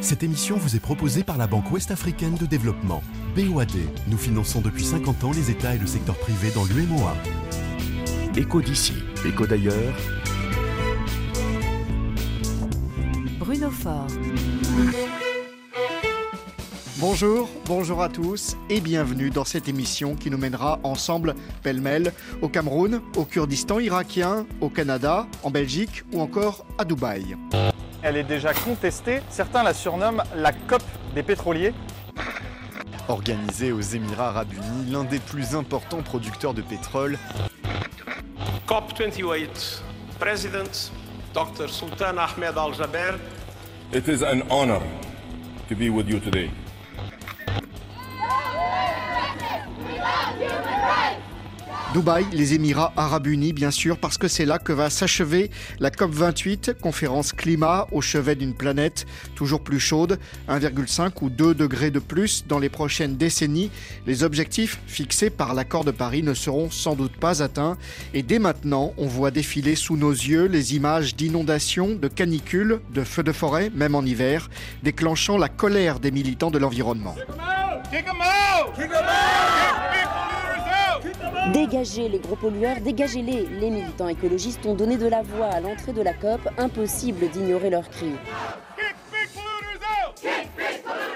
Cette émission vous est proposée par la Banque Ouest-Africaine de Développement, BOAD. Nous finançons depuis 50 ans les États et le secteur privé dans l'UMOA. Écho d'ici, écho d'ailleurs. Bruno Faure. Bonjour, bonjour à tous et bienvenue dans cette émission qui nous mènera ensemble pêle-mêle au Cameroun, au Kurdistan irakien, au Canada, en Belgique ou encore à Dubaï. Elle est déjà contestée, certains la surnomment la COP des pétroliers. Organisée aux Émirats arabes unis, l'un des plus importants producteurs de pétrole. COP28, President Dr. Sultan Ahmed Al-Jaber. It is an honor to be with you today. Dubaï, les Émirats arabes unis, bien sûr, parce que c'est là que va s'achever la COP28, conférence climat au chevet d'une planète toujours plus chaude, 1,5 ou 2 degrés de plus dans les prochaines décennies. Les objectifs fixés par l'accord de Paris ne seront sans doute pas atteints. Et dès maintenant, on voit défiler sous nos yeux les images d'inondations, de canicules, de feux de forêt, même en hiver, déclenchant la colère des militants de l'environnement. Dégagez les gros pollueurs, dégagez-les. Les militants écologistes ont donné de la voix à l'entrée de la COP, impossible d'ignorer leurs cris.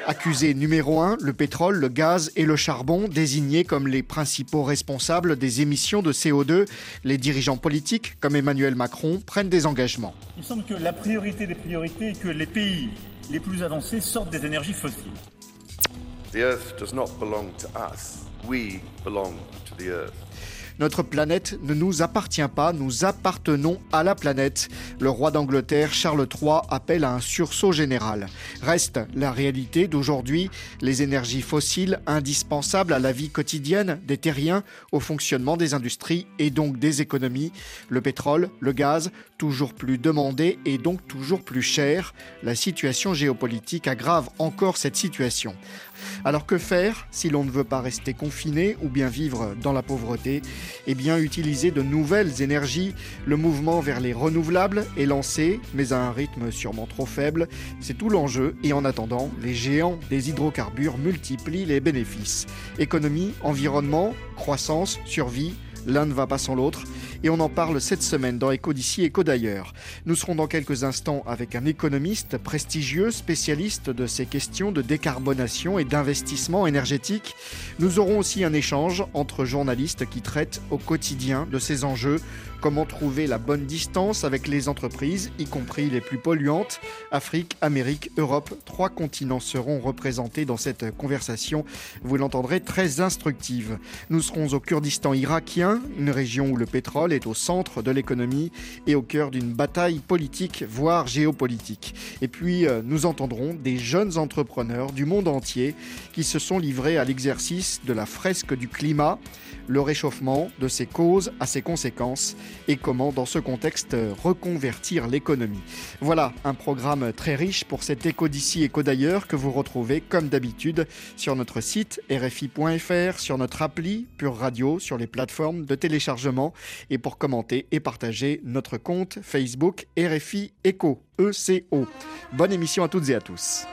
Accusés numéro 1, le pétrole, le gaz et le charbon, désignés comme les principaux responsables des émissions de CO2, les dirigeants politiques, comme Emmanuel Macron, prennent des engagements. Il semble que la priorité des priorités est que les pays les plus avancés sortent des énergies fossiles. The earth does not belong to us. We belong to the earth. Notre planète ne nous appartient pas, nous appartenons à la planète. Le roi d'Angleterre, Charles III, appelle à un sursaut général. Reste la réalité d'aujourd'hui, les énergies fossiles indispensables à la vie quotidienne des terriens, au fonctionnement des industries et donc des économies. Le pétrole, le gaz, toujours plus demandé et donc toujours plus cher. La situation géopolitique aggrave encore cette situation. Alors que faire si l'on ne veut pas rester confiné ou bien vivre dans la pauvreté? Eh bien utiliser de nouvelles énergies. Le mouvement vers les renouvelables est lancé, mais à un rythme sûrement trop faible. C'est tout l'enjeu et en attendant, les géants des hydrocarbures multiplient les bénéfices. Économie, environnement, croissance, survie, l'un ne va pas sans l'autre et on en parle cette semaine dans Éco d'ici, Éco d'ailleurs. Nous serons dans quelques instants avec un économiste prestigieux, spécialiste de ces questions de décarbonation et d'investissement énergétique. Nous aurons aussi un échange entre journalistes qui traitent au quotidien de ces enjeux Comment trouver la bonne distance avec les entreprises, y compris les plus polluantes? Afrique, Amérique, Europe, trois continents seront représentés dans cette conversation. Vous l'entendrez très instructive. Nous serons au Kurdistan irakien, une région où le pétrole est au centre de l'économie et au cœur d'une bataille politique, voire géopolitique. Et puis, euh, nous entendrons des jeunes entrepreneurs du monde entier qui se sont livrés à l'exercice de la fresque du climat le réchauffement, de ses causes à ses conséquences et comment, dans ce contexte, reconvertir l'économie. Voilà un programme très riche pour cet écho d'ici, écho d'ailleurs, que vous retrouvez comme d'habitude sur notre site rfi.fr, sur notre appli Pure Radio, sur les plateformes de téléchargement et pour commenter et partager notre compte Facebook RFI Echo, ECO. Bonne émission à toutes et à tous.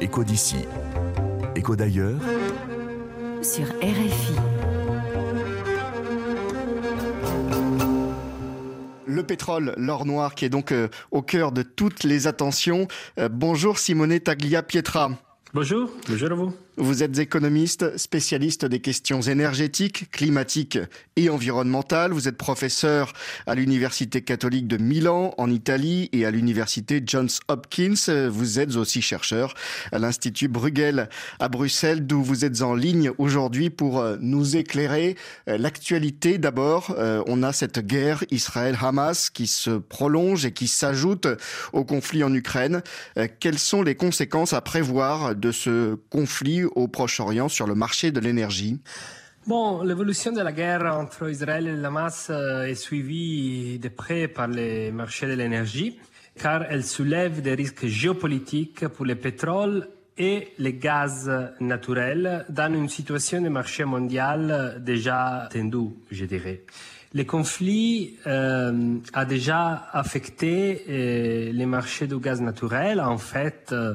Écho d'ici Écho d'ailleurs sur RFI. Le pétrole, l'or noir, qui est donc euh, au cœur de toutes les attentions. Euh, bonjour Simone Taglia Pietra. Bonjour, bonjour à vous. Vous êtes économiste, spécialiste des questions énergétiques, climatiques et environnementales. Vous êtes professeur à l'Université catholique de Milan en Italie et à l'Université Johns Hopkins. Vous êtes aussi chercheur à l'Institut Bruegel à Bruxelles, d'où vous êtes en ligne aujourd'hui pour euh, nous éclairer euh, l'actualité. D'abord, euh, on a cette guerre Israël-Hamas qui se prolonge et qui s'ajoute au conflit en Ukraine. Quelles sont les conséquences à prévoir de ce conflit au Proche-Orient sur le marché de l'énergie Bon, l'évolution de la guerre entre Israël et le Hamas est suivie de près par les marchés de l'énergie, car elle soulève des risques géopolitiques pour le pétrole et les gaz naturels dans une situation de marché mondial déjà tendue, je dirais. Le conflit euh, a déjà affecté euh, les marchés du gaz naturel. En fait, euh, euh,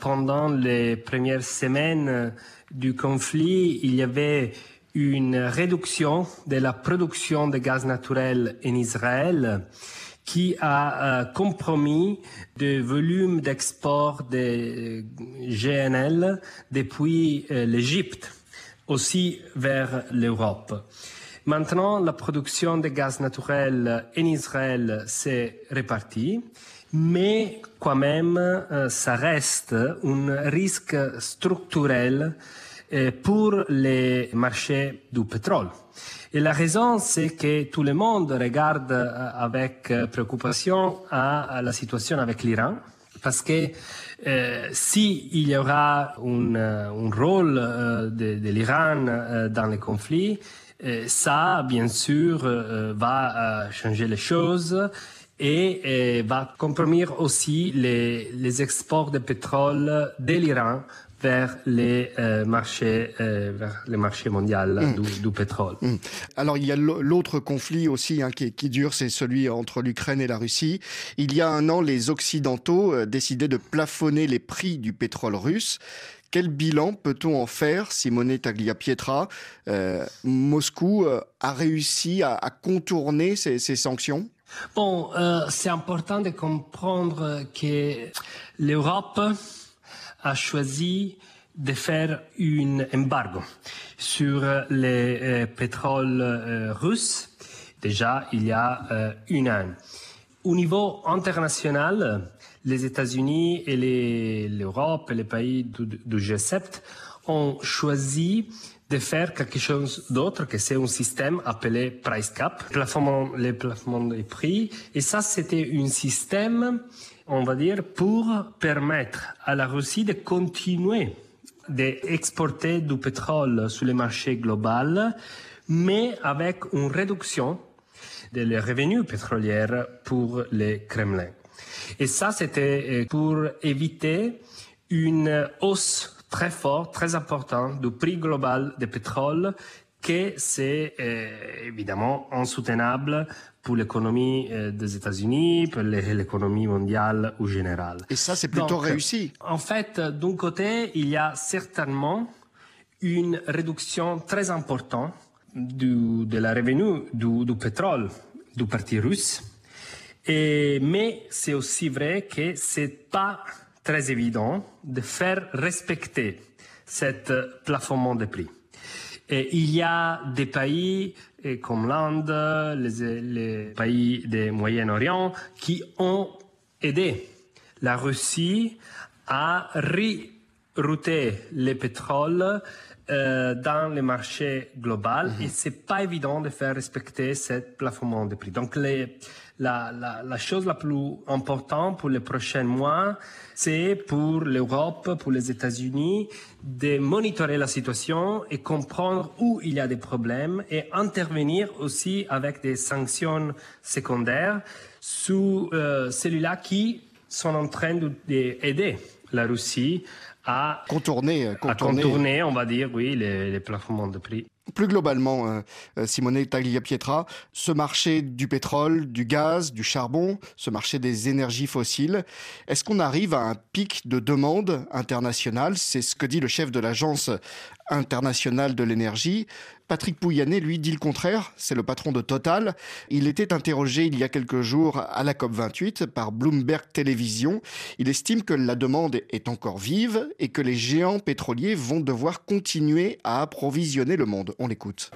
pendant les premières semaines du conflit, il y avait une réduction de la production de gaz naturel en Israël qui a euh, compromis le volume d'export de GNL depuis euh, l'Égypte aussi vers l'Europe. Maintenant, la production de gaz naturel en Israël s'est répartie, mais quand même, euh, ça reste un risque structurel euh, pour les marchés du pétrole. Et la raison, c'est que tout le monde regarde euh, avec préoccupation à, la situation avec l'Iran, parce que euh, si il y aura un, rôle de, de l'Iran dans le conflit, euh, ça, bien sûr, va changer les choses et, et va compromettre aussi les, les exports de pétrole de l'Iran vers les euh, marchés, euh, vers les marchés mondiaux Mm. du, du pétrole. Mm. Alors il y a l'autre conflit aussi hein, qui, qui dure, c'est celui entre l'Ukraine et la Russie. Il y a un an, les Occidentaux euh, décidaient de plafonner les prix du pétrole russe. Quel bilan peut-on en faire, Simone Tagliapietra? Euh, Moscou euh, a réussi à, à contourner ces, ces sanctions? Bon, euh, c'est important de comprendre que l'Europe a choisi de faire un embargo sur les euh, pétroles euh, russes déjà il y a euh, une an. Au niveau international, les États-Unis et l'Europe et les pays du, du G7 ont choisi de faire quelque chose d'autre, que c'est un système appelé price cap, plafonnement, les des prix. Et ça, c'était un système, on va dire, pour permettre à la Russie de continuer d'exporter du pétrole sur le marché global, mais avec une réduction des revenus pétroliers pour le Kremlin. Et ça, c'était euh, pour éviter une hausse très forte, très importante du prix global du pétrole, que c'est euh, évidemment insoutenable pour l'économie euh, des États-Unis, pour l'économie mondiale au général. Et ça, c'est plutôt Donc, réussi. En fait, d'un côté, il y a certainement une réduction très importante du, de la revenu du, du pétrole du parti russe. Et, mais c'est aussi vrai que c'est pas très évident de faire respecter cet plafonnement de prix. Et il y a des pays eh, comme l'Inde, les, les pays du Moyen-Orient qui ont aidé la Russie à rerouter le pétrole euh, dans le marché global et c'est pas évident de faire respecter ce plafonnement de prix. Donc les, la, la, la chose la plus importante pour les prochains mois, c'est pour l'Europe, pour les États-Unis, de monitorer la situation et comprendre où il y a des problèmes et intervenir aussi avec des sanctions secondaires sur euh, celui-là qui sont en train d'aider la Russie à contourner, à contourner. on va dire, oui, les, les plafonnements de prix. Plus globalement, euh, euh, Simone Tagliapietra, ce marché du pétrole, du gaz, du charbon, ce marché des énergies fossiles, est-ce qu'on arrive à un pic de demande internationale? C'est ce que dit le chef de l'Agence internationale de l'énergie. Patrick Pouyanné, lui, dit le contraire. C'est le patron de Total. Il était interrogé il y a quelques jours à la COP28 par Bloomberg Télévision. Il estime que la demande est encore vive et que les géants pétroliers vont devoir continuer à approvisionner le monde. On l'écoute.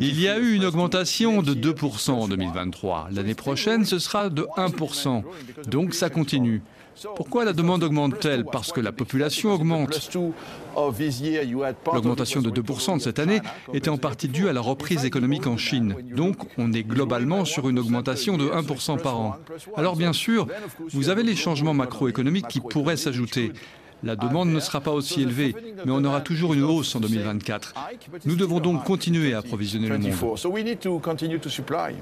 Il y a eu une augmentation de 2% en 2023. L'année prochaine, ce sera de 1%. Donc ça continue. Pourquoi la demande augmente-t-elle Parce que la population augmente. L'augmentation de 2% de cette année était en partie due à la reprise économique en Chine. Donc on est globalement sur une augmentation de 1% par an. Alors bien sûr, vous avez les changements macroéconomiques qui pourraient s'ajouter. La demande ne sera pas aussi élevée, mais on aura toujours une hausse en 2024. Nous devons donc continuer à approvisionner le monde.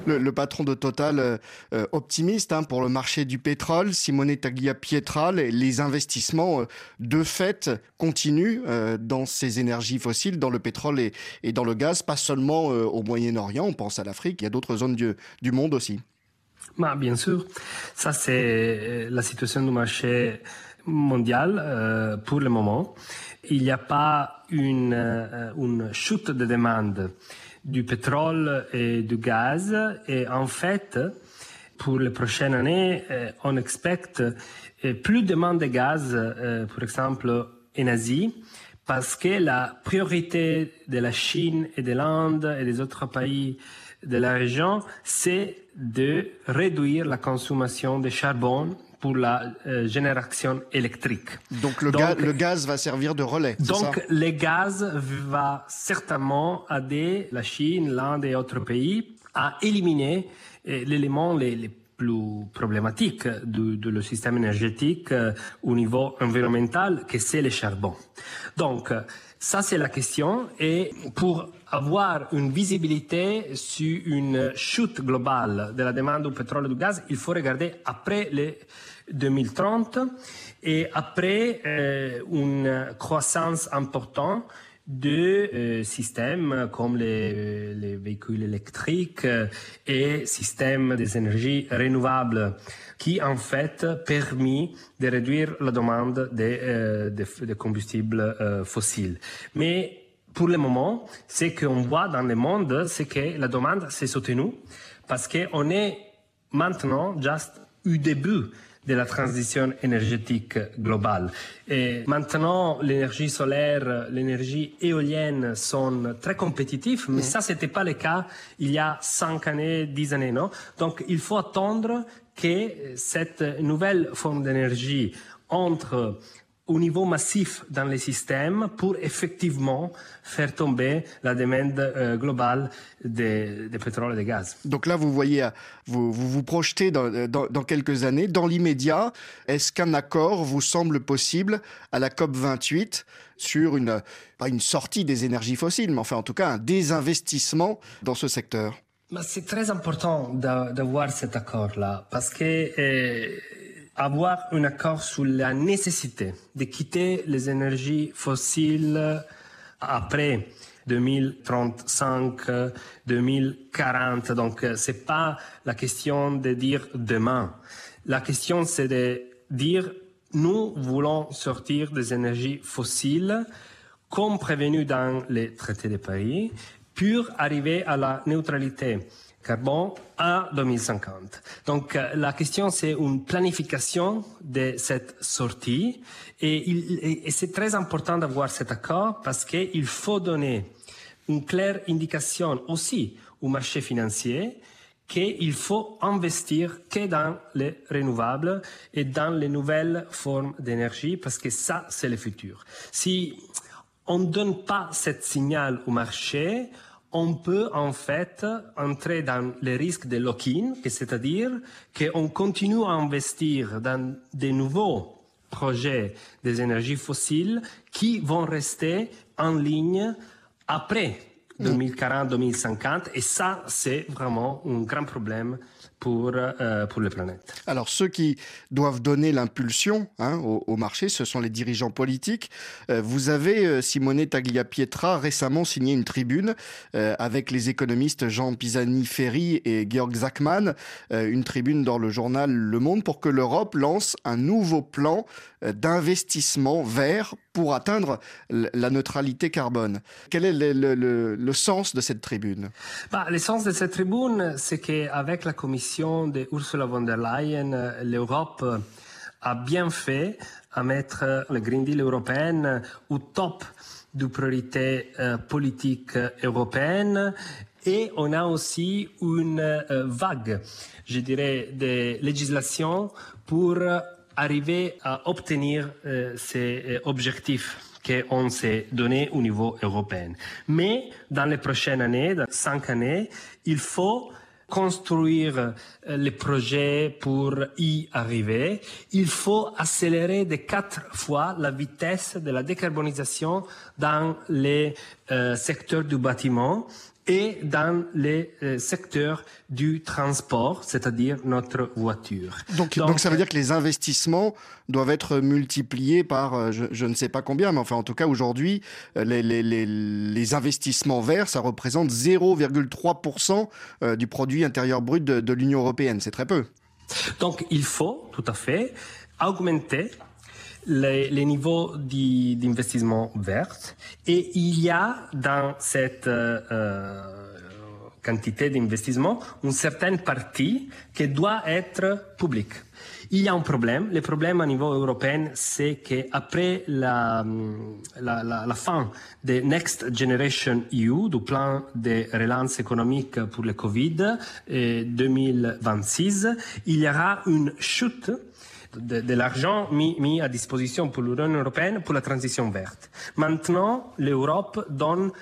Le, le patron de Total, euh, euh, optimiste hein, pour le marché du pétrole, Simone Taglia-Pietra, les, les investissements euh, de fait continuent euh, dans ces énergies fossiles, dans le pétrole et, et dans le gaz, pas seulement euh, au Moyen-Orient, on pense à l'Afrique, il y a d'autres zones du, du monde aussi. Bah, bien sûr, ça c'est la situation du marché mondial euh, pour le moment. Il n'y a pas une, euh, une chute de demande du pétrole et du gaz et en fait, pour les prochaines années, euh, on expecte euh, plus de demande de gaz, euh, par exemple en Asie, parce que la priorité de la Chine et de l'Inde et des autres pays de la région, c'est de réduire la consommation de charbon pour la euh, génération électrique. Donc le, ga- le gaz va servir de relais. Donc ça? le gaz va certainement aider la Chine, l'Inde et autres pays à éliminer euh, l'élément les, les plus de le système énergétique euh, au niveau environnemental, que c'est le charbon. Donc ça c'est la question. Et pour avoir une visibilité sur une chute globale de la demande du pétrole et du gaz, il faut regarder après les 2030 et après euh, une croissance importante de euh, systèmes comme les, les véhicules électriques euh, et systèmes des énergies renouvelables qui en fait permis de réduire la demande des euh, combustibles euh, fossiles. Mais pour le moment, ce qu'on voit dans le monde, c'est que la demande s'est soutenue parce qu'on est maintenant juste au début de la transition énergétique globale. Et maintenant, l'énergie solaire, l'énergie éolienne sont très compétitifs, mais ça, c'était pas le cas il y a cinq années, dix années, non? Donc, il faut attendre que cette nouvelle forme d'énergie entre au niveau massif dans les systèmes pour effectivement faire tomber la demande euh, globale de, de pétrole et de gaz. Donc là, vous voyez, vous vous, vous projetez dans, dans, dans quelques années. Dans l'immédiat, est-ce qu'un accord vous semble possible à la COP 28 sur une, pas une sortie des énergies fossiles, mais enfin en tout cas un désinvestissement dans ce secteur? Mais c'est très important d'a- d'avoir cet accord-là parce que euh, avoir un accord sur la nécessité de quitter les énergies fossiles après 2035, euh, 2040. Donc, euh, c'est pas la question de dire demain. La question, c'est de dire nous voulons sortir des énergies fossiles comme prévenu dans les traités de Paris pour arriver à la neutralité carbone à 2050. Donc euh, la question c'est une planification de cette sortie et, et- c'est très important d'avoir cet accord parce qu'il faut donner une claire indication aussi au marché financier qu'il faut investir que dans les renouvelables et dans les nouvelles formes d'énergie parce que ça, c'est le futur. Si on ne donne pas cette signal au marché, on peut en fait entrer dans les risques de lock-in, que c'est-à-dire qu'on continue à investir dans des nouveaux projets des énergies fossiles qui vont rester en ligne après 2040-2050 et ça c'est vraiment un grand problème pour, euh, pour la planète. Alors ceux qui doivent donner l'impulsion hein, au, au marché, ce sont les dirigeants politiques. Euh, vous avez, euh, Simone Tagliapietra, récemment signé une tribune euh, avec les économistes Jean Pisani-Ferry et Georg Zachman, euh, une tribune dans le journal Le Monde pour que l'Europe lance un nouveau plan euh, d'investissement vert pour atteindre la neutralité carbone. Quel est le, le- le- le sens de cette tribune? Bah, l'essence de cette tribune, c'est qu'avec la commission de Ursula von der Leyen, euh, l'Europe euh, a bien fait à mettre euh, le Green Deal européen au top des priorités politiques euh, européennes. Et on a aussi une vague, je dirais, de législation pour arriver à obtenir ces objectifs qu'on s'est donné au niveau européen. Mais dans les prochaines années, dans cinq années, il faut construire euh, les projets pour y arriver, il faut accélérer de quatre fois la vitesse de la décarbonisation dans les euh, secteurs du bâtiment et dans les euh, secteurs du transport, c'est-à-dire notre voiture. Donc, donc, ça veut dire que les investissements doivent être multipliés par, euh, je, je ne sais pas combien, mais enfin en tout cas aujourd'hui, euh, les, les, les, les, investissements verts, ça représente 0,3% euh, du produit intérieur brut de, de l'Union européenne. C'est très peu. Donc il faut tout à fait augmenter les, niveaux d'investissement vert. Et il y a dans cette euh, quantité d'investissement une certaine partie qui doit être publique. Il y a un problème. Le problème à niveau européen, c'est qu'après la, la, la, la, fin de Next Generation EU, du plan de relance économique pour le Covid 2026, il y aura une chute de, l'argent mis, mis, à disposition pour l'Union européenne pour la transition verte. Maintenant, l'Europe donne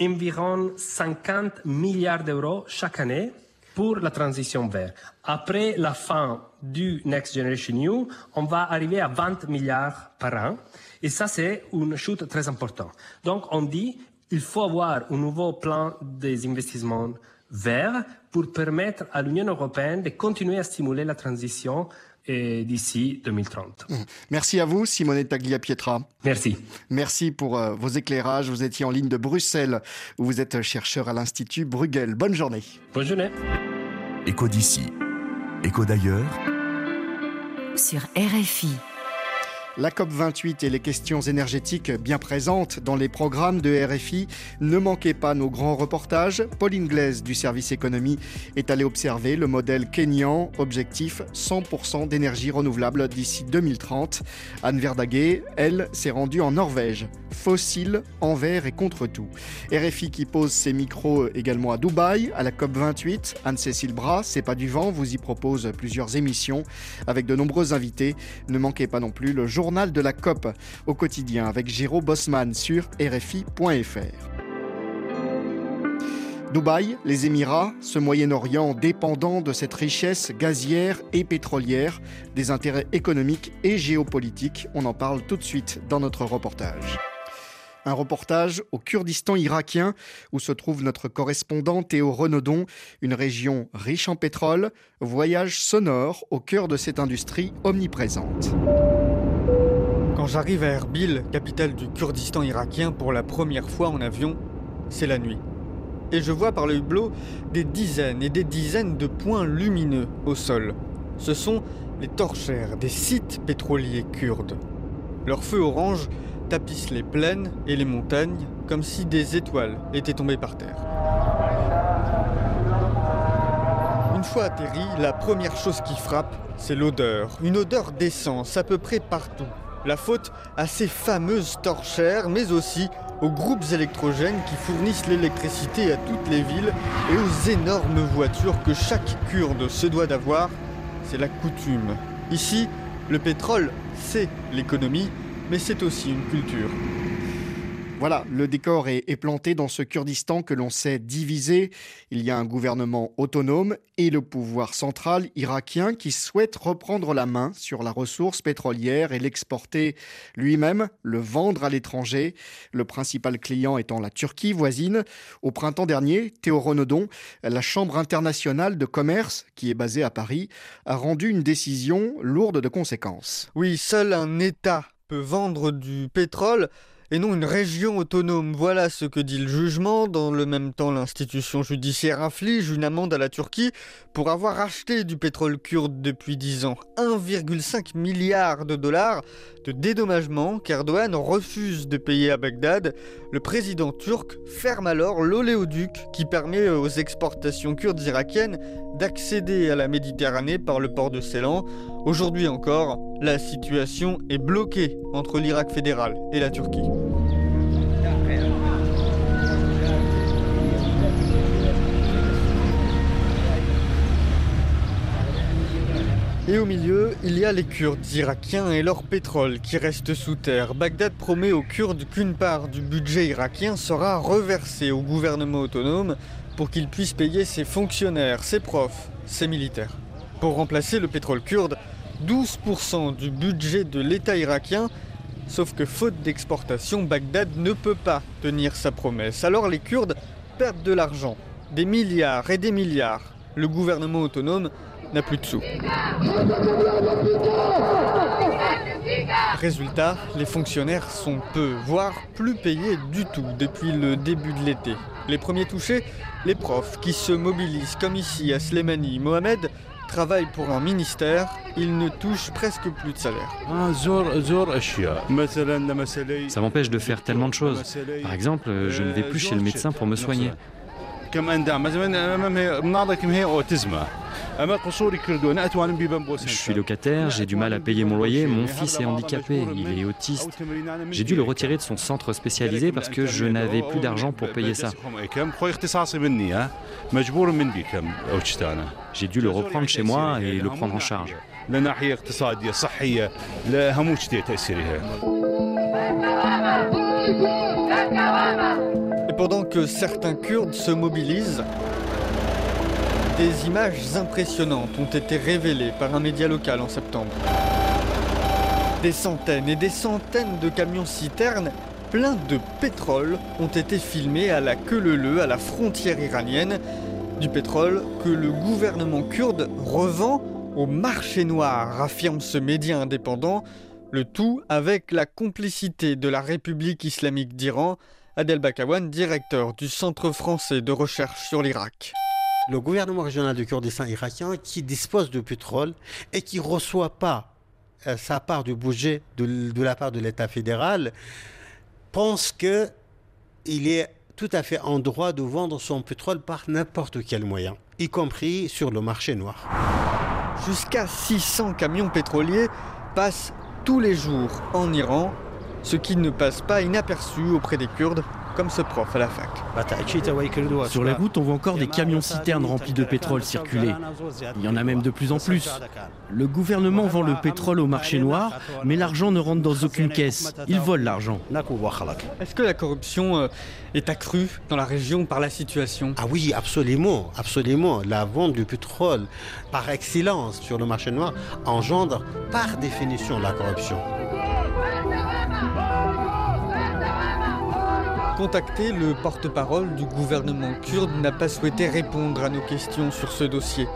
environ 50 milliards d'euros chaque année pour la transition verte. Après la fin du Next Generation EU, on va arriver à 20 milliards par an. Et ça, c'est une chute très importante. Donc, on dit, il faut avoir un nouveau plan des investissements verts pour permettre à l'Union européenne de continuer à stimuler la transition d'ici 2030. Merci à vous, Simone Taglia-Pietra. Merci. Merci pour euh, vos éclairages. Vous étiez en ligne de Bruxelles, où vous êtes chercheur à l'Institut Bruegel. Bonne journée. Bonne journée. Écho d'ici, écho d'ailleurs. Sur RFI. La COP28 et les questions énergétiques bien présentes dans les programmes de RFI. Ne manquez pas nos grands reportages. Pauline Glaise du service économie est allée observer le modèle kényan, objectif 100% d'énergie renouvelable d'ici 2030. Anne Verdaguet, elle, s'est rendue en Norvège. Fossile, envers et contre tout. RFI qui pose ses micros également à Dubaï, à la COP28. Anne-Cécile Bras, C'est pas du vent, vous y propose plusieurs émissions avec de nombreux invités. Ne manquez pas non plus le journal de la COP au quotidien avec Bosman sur RFI.fr. Dubaï, les Émirats, ce Moyen-Orient dépendant de cette richesse gazière et pétrolière, des intérêts économiques et géopolitiques, on en parle tout de suite dans notre reportage. Un reportage au Kurdistan irakien où se trouve notre correspondant Théo Renaudon, une région riche en pétrole, voyage sonore au cœur de cette industrie omniprésente. Quand j'arrive à Erbil, capitale du Kurdistan irakien, pour la première fois en avion, c'est la nuit. Et je vois par le hublot des dizaines et des dizaines de points lumineux au sol. Ce sont les torchères des sites pétroliers kurdes. Leur feu orange tapisse les plaines et les montagnes comme si des étoiles étaient tombées par terre. Une fois atterri, la première chose qui frappe, c'est l'odeur. Une odeur d'essence à peu près partout. La faute à ces fameuses torchères, mais aussi aux groupes électrogènes qui fournissent l'électricité à toutes les villes et aux énormes voitures que chaque kurde se doit d'avoir. C'est la coutume. Ici, le pétrole, c'est l'économie, mais c'est aussi une culture. Voilà, le décor est, est, planté dans ce Kurdistan que l'on sait divisé. Il y a un gouvernement autonome et le pouvoir central irakien qui souhaite reprendre la main sur la ressource pétrolière et l'exporter lui-même, le vendre à l'étranger, le principal client étant la Turquie voisine. Au printemps dernier, Théo Renaudon, la Chambre internationale de commerce, qui est basée à Paris, a rendu une décision lourde de conséquences. Oui, seul un État peut vendre du pétrole et non une région autonome. Voilà ce que dit le jugement. Dans le même temps, l'institution judiciaire inflige une amende à la Turquie pour avoir acheté du pétrole kurde depuis 10 ans. 1,5 milliard de dollars de dédommagement qu'Erdogan refuse de payer à Bagdad. Le président turc ferme alors l'oléoduc qui permet aux exportations kurdes irakiennes d'accéder à la Méditerranée par le port de Ceylan. Aujourd'hui encore, la situation est bloquée entre l'Irak fédéral et la Turquie. Et au milieu, il y a les Kurdes irakiens et leur pétrole qui reste sous terre. Bagdad promet aux Kurdes qu'une part du budget irakien sera reversée au gouvernement autonome pour qu'il puisse payer ses fonctionnaires, ses profs, ses militaires. Pour remplacer le pétrole kurde, 12% du budget de l'État irakien, sauf que faute d'exportation, Bagdad ne peut pas tenir sa promesse. Alors les Kurdes perdent de l'argent, des milliards et des milliards. Le gouvernement autonome n'a plus de sous. Résultat, les fonctionnaires sont peu, voire plus payés du tout depuis le début de l'été. Les premiers touchés, les profs qui se mobilisent comme ici à Slemani. Mohamed travaille pour un ministère, il ne touche presque plus de salaire. Ça m'empêche de faire tellement de choses. Par exemple, je ne vais plus chez le médecin pour me soigner. Je suis locataire, j'ai du mal à payer mon loyer, mon fils est handicapé, il est autiste. J'ai dû le retirer de son centre spécialisé parce que je n'avais plus d'argent pour payer ça. J'ai dû le reprendre chez moi et le prendre en charge. Pendant que certains Kurdes se mobilisent, des images impressionnantes ont été révélées par un média local en septembre. Des centaines et des centaines de camions-citernes pleins de pétrole ont été filmés à la queue leu à la frontière iranienne. Du pétrole que le gouvernement kurde revend au marché noir, affirme ce média indépendant. Le tout avec la complicité de la République islamique d'Iran. Adel Bakawan, directeur du Centre français de recherche sur l'Irak le gouvernement régional du Kurdistan irakien qui dispose de pétrole et qui ne reçoit pas euh, sa part du budget de, la part de l'État fédéral, pense qu'il est tout à fait en droit de vendre son pétrole par n'importe quel moyen, y compris sur le marché noir. Jusqu'à 600 camions pétroliers passent tous les jours en Iran, ce qui ne passe pas inaperçu auprès des Kurdes comme ce prof à la fac. Sur les routes, on voit encore des camions-citernes remplis de pétrole circuler. Il y en a même de plus en plus. Le gouvernement vend le pétrole au marché noir, mais l'argent ne rentre dans aucune caisse. Ils volent l'argent. Est-ce que la corruption euh, est accrue dans la région par la situation? Ah oui, absolument, absolument. La vente du pétrole par excellence sur le marché noir engendre par définition la corruption. Contacté, le porte-parole du gouvernement kurde n'a pas souhaité répondre à nos questions sur ce dossier.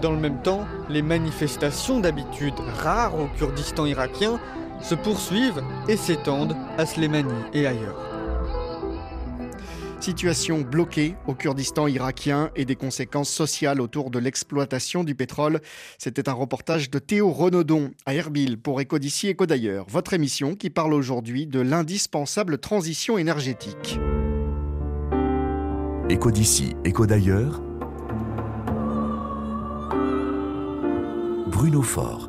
Dans le même temps, les manifestations d'habitude rares au Kurdistan irakien se poursuivent et s'étendent à Slemani et ailleurs. Situation bloquée au Kurdistan irakien et des conséquences sociales autour de l'exploitation du pétrole. C'était un reportage de Théo Renaudon à Erbil pour Éco d'ici, d'ailleurs. Votre émission qui parle aujourd'hui de l'indispensable transition énergétique. Éco d'ici, Éco d'ailleurs. Bruno Faure.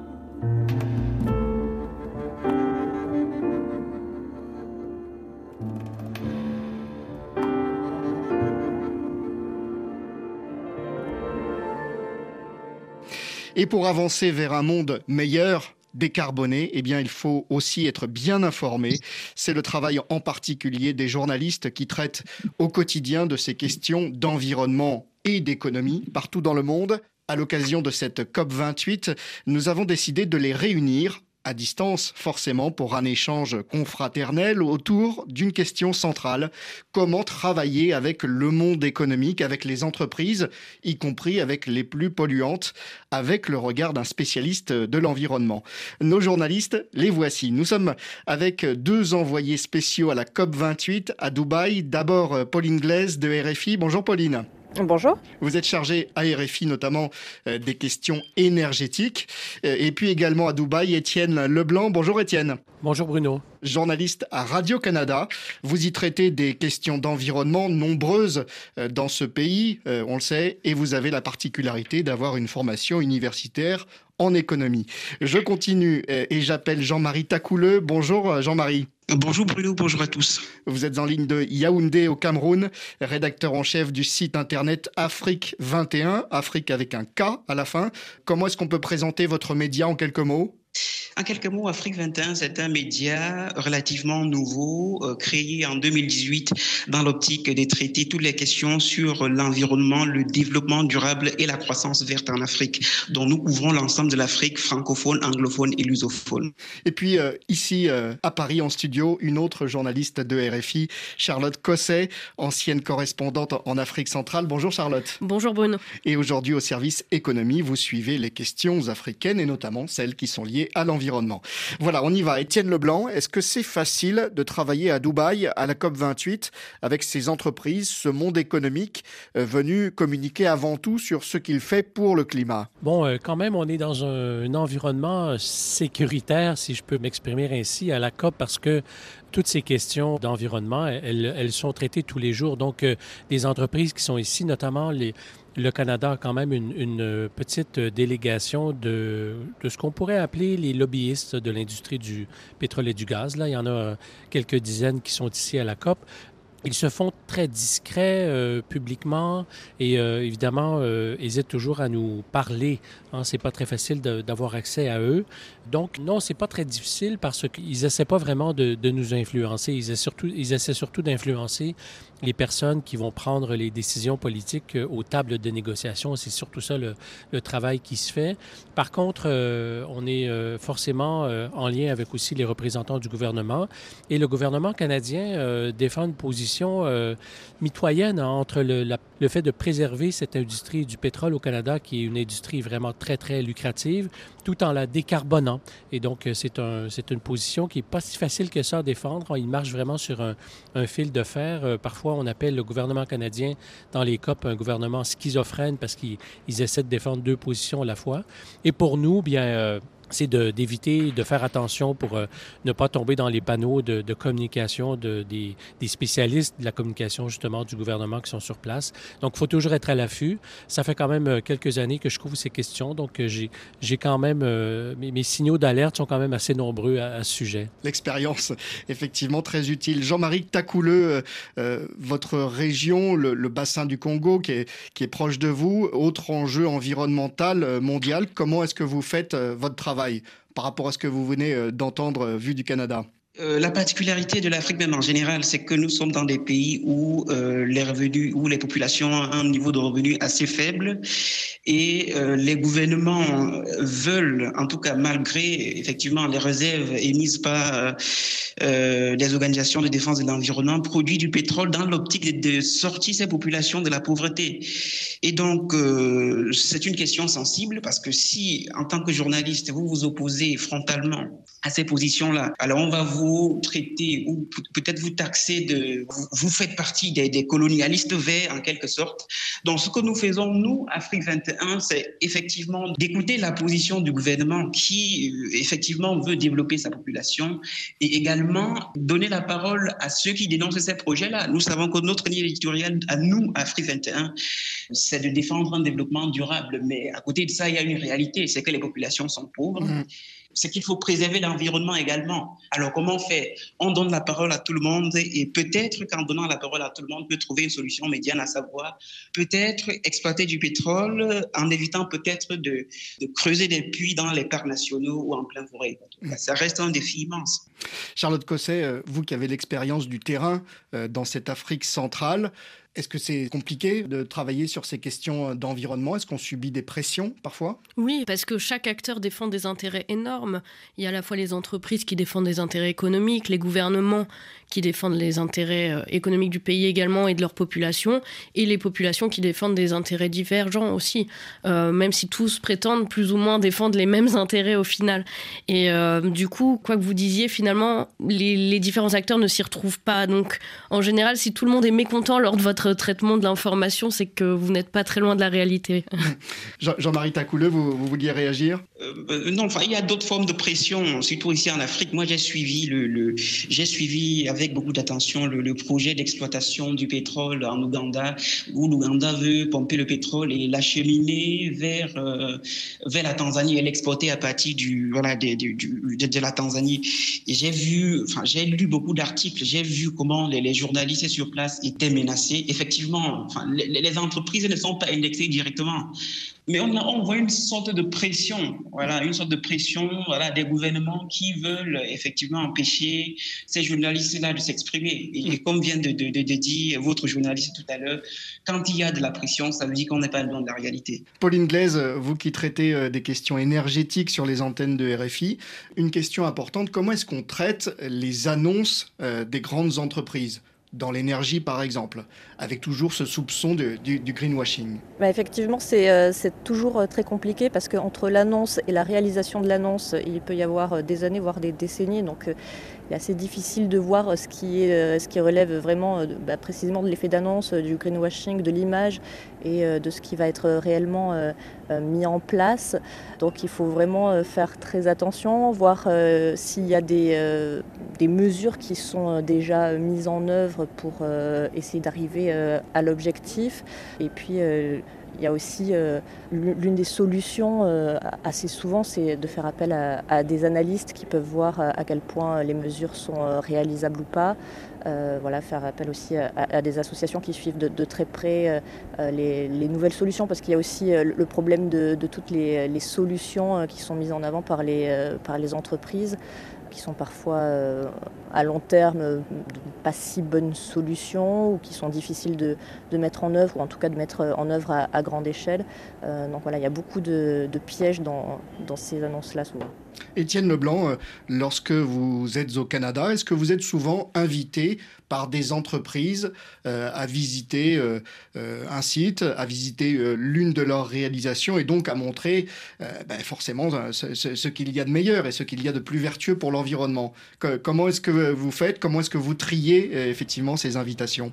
Et pour avancer vers un monde meilleur, décarboné, eh bien, il faut aussi être bien informé. C'est le travail en particulier des journalistes qui traitent au quotidien de ces questions d'environnement et d'économie partout dans le monde. À l'occasion de cette COP28, nous avons décidé de les réunir à distance, forcément, pour un échange confraternel autour d'une question centrale. Comment travailler avec le monde économique, avec les entreprises, y compris avec les plus polluantes, avec le regard d'un spécialiste de l'environnement? Nos journalistes, les voici. Nous sommes avec deux envoyés spéciaux à la COP28 à Dubaï. D'abord, Pauline Glaise de RFI. Bonjour Pauline. Bonjour. Vous êtes chargé à RFI notamment euh, des questions énergétiques euh, et puis également à Dubaï, Étienne Leblanc. Bonjour Étienne. Bonjour Bruno. Journaliste à Radio-Canada, vous y traitez des questions d'environnement nombreuses euh, dans ce pays, on le sait, et vous avez la particularité d'avoir une formation universitaire en économie. Je continue et j'appelle Jean-Marie Tacouleux. Bonjour Jean-Marie. Bonjour Bruno, bonjour à tous. Vous êtes en ligne de Yaoundé au Cameroun, rédacteur en chef du site internet Afrique 21, Afrique avec un K à la fin. Comment est-ce qu'on peut présenter votre média en quelques mots? En quelques mots, Afrique 21, c'est un média relativement nouveau, euh, créé en 2018 dans l'optique de traiter toutes les questions sur l'environnement, le développement durable et la croissance verte en Afrique, dont nous couvrons l'ensemble de l'Afrique francophone, anglophone et lusophone. Et puis euh, ici euh, à Paris en studio, une autre journaliste de RFI, Charlotte Cosset, ancienne correspondante en Afrique centrale. Bonjour Charlotte. Bonjour Bruno. Et aujourd'hui au service économie, vous suivez les questions africaines et notamment celles qui sont liées à l'environnement voilà, on y va. Étienne Leblanc, est-ce que c'est facile de travailler à Dubaï, à la COP28, avec ces entreprises, ce monde économique euh, venu communiquer avant tout sur ce qu'il fait pour le climat? Bon, euh, quand même, on est dans un, environnement sécuritaire, si je peux m'exprimer ainsi, à la COP, parce que toutes ces questions d'environnement, elles, sont traitées tous les jours. Donc, euh, des entreprises qui sont ici, notamment les, le Canada a quand même une, petite délégation de, ce qu'on pourrait appeler les lobbyistes de l'industrie du pétrole et du gaz. Là, il y en a quelques dizaines qui sont ici à la COP. Ils se font très discrets euh, publiquement et euh, évidemment euh, hésitent toujours à nous parler. Hein, c'est pas très facile d'avoir accès à eux. Donc non, c'est pas très difficile parce qu'ils essaient pas vraiment de, nous influencer. Ils essaient surtout, d'influencer les personnes qui vont prendre les décisions politiques euh, aux tables de négociation. C'est surtout ça le, travail qui se fait. Par contre, euh, on est euh, forcément en lien avec aussi les représentants du gouvernement. Et le gouvernement canadien défend une position mitoyenne entre le, le, fait de préserver cette industrie du pétrole au Canada, qui est une industrie vraiment très, très lucrative, tout en la décarbonant. Et donc, c'est un, une position qui n'est pas si facile que ça à défendre. Il marche vraiment sur un, fil de fer. parfois, on appelle le gouvernement canadien dans les COP un gouvernement schizophrène parce qu'ils essaient de défendre deux positions à la fois. Et pour nous, bien, euh, c'est d'éviter de, faire attention pour euh, ne pas tomber dans les panneaux de, communication de, des, spécialistes de la communication justement du gouvernement qui sont sur place. Donc, il faut toujours être à l'affût. Ça fait quand même euh, quelques années que je couvre ces questions, donc euh, j'ai quand même mes, signaux d'alerte sont quand même assez nombreux à, ce sujet. L'expérience, effectivement, très utile. Jean-Marie Tacouleux, votre région, le, bassin du Congo qui est, qui est proche de vous, autre enjeu environnemental mondial, comment est-ce que vous faites votre travail par rapport à ce que vous venez euh, d'entendre euh, vu du Canada euh, la particularité de l'Afrique même en général, c'est que nous sommes dans des pays où les revenus, où les populations ont un niveau de revenus assez faible et les gouvernements veulent, en tout cas malgré effectivement les réserves émises par les organisations de défense de l'environnement, produire du pétrole dans l'optique de, sortir ces populations de la pauvreté. Et donc, euh, c'est une question sensible parce que si, en tant que journaliste, vous vous opposez frontalement à ces positions-là, alors on va vous traiter ou peut-être vous taxer de... Vous, faites partie des, des, colonialistes verts, en quelque sorte. Donc, ce que nous faisons, nous, Afrique 21, c'est effectivement d'écouter la position du gouvernement qui, euh, effectivement, veut développer sa population et également donner la parole à ceux qui dénoncent ces projets-là. Nous savons que notre ligne éditoriale, à nous, Afrique 21, c'est de défendre un développement durable. Mais à côté de ça, il y a une réalité, c'est que les populations sont pauvres. Mmh. C'est qu'il faut préserver l'environnement également. Alors comment on fait? On donne la parole à tout le monde et peut-être qu'en donnant la parole à tout le monde, on peut trouver une solution médiane, à savoir peut-être exploiter du pétrole en évitant peut-être de, de, creuser des puits dans les parcs nationaux ou en plein forêt. Ça reste un défi immense. Charlotte Cosset, euh, vous qui avez l'expérience du terrain euh, dans cette Afrique centrale, est-ce que c'est compliqué de travailler sur ces questions d'environnement? Est-ce qu'on subit des pressions parfois? Oui, parce que chaque acteur défend des intérêts énormes. Il y a à la fois les entreprises qui défendent des intérêts économiques, les gouvernements qui défendent les intérêts euh, économiques du pays également et de leur population, et les populations qui défendent des intérêts divergents aussi, euh, même si tous prétendent plus ou moins défendre les mêmes intérêts au final. Et euh, du coup, quoi que vous disiez, finalement, les, les différents acteurs ne s'y retrouvent pas. Donc, en général, si tout le monde est mécontent lors de votre traitement de l'information, c'est que vous n'êtes pas très loin de la réalité. Jean-Marie Tacouleux, vous, vous, vouliez réagir? Euh, Non, enfin, il y a d'autres formes de pression, surtout ici en Afrique. Moi, j'ai suivi, le, j'ai suivi avec beaucoup d'attention le, projet d'exploitation du pétrole en Ouganda, où l'Ouganda veut pomper le pétrole et l'acheminer vers, euh, vers la Tanzanie et l'exporter à partir du, voilà, de, de, de, la Tanzanie. J'ai vu, enfin, j'ai lu beaucoup d'articles, j'ai vu comment les, les journalistes sur place étaient menacés effectivement, les, les, entreprises ne sont pas indexées directement. Mais on, voit une sorte de pression, voilà, une sorte de pression voilà, des gouvernements qui veulent effectivement empêcher ces journalistes-là de s'exprimer. Et, comme vient de, de, de, dire votre journaliste tout à l'heure, quand il y a de la pression, ça veut dire qu'on n'est pas loin de la réalité. Pauline Glaise, vous qui traitez euh, des questions énergétiques sur les antennes de RFI, une question importante, comment est-ce qu'on traite les annonces euh, des grandes entreprises? Dans l'énergie par exemple, avec toujours ce soupçon du, greenwashing bah Effectivement, c'est euh, toujours euh, très compliqué parce qu'entre l'annonce et la réalisation de l'annonce, il peut y avoir euh, des années, voire des décennies. Donc euh, il est assez difficile de voir ce qui, est, ce qui relève vraiment bah, précisément de l'effet d'annonce, du greenwashing, de l'image et de ce qui va être réellement mis en place. Donc il faut vraiment faire très attention, voir s'il y a des, des mesures qui sont déjà mises en œuvre pour euh, essayer d'arriver euh, à l'objectif. Et puis euh, il y a aussi l'une des solutions assez souvent, c'est de faire appel à, des analystes qui peuvent voir à quel point les mesures sont réalisables ou pas. voilà, faire appel aussi à, des associations qui suivent de, très près les, nouvelles solutions, parce qu'il y a aussi le problème de, toutes les, les, solutions qui sont mises en avant par les, par les entreprises qui sont parfois euh, à long terme pas si bonnes solutions ou qui sont difficiles de, mettre en œuvre ou en tout cas de mettre en œuvre à, grande échelle. Euh, donc voilà, il y a beaucoup de, pièges dans, ces annonces-là souvent. Étienne Leblanc, euh, lorsque vous êtes au Canada, est-ce que vous êtes souvent invité par des entreprises euh, à visiter euh, euh, un site, à visiter euh, l'une de leurs réalisations et donc à montrer ben forcément ce, ce, ce qu'il y a de meilleur et ce qu'il y a de plus vertueux pour l'environnement? Comment est-ce que vous faites? Comment est-ce que vous triez effectivement ces invitations?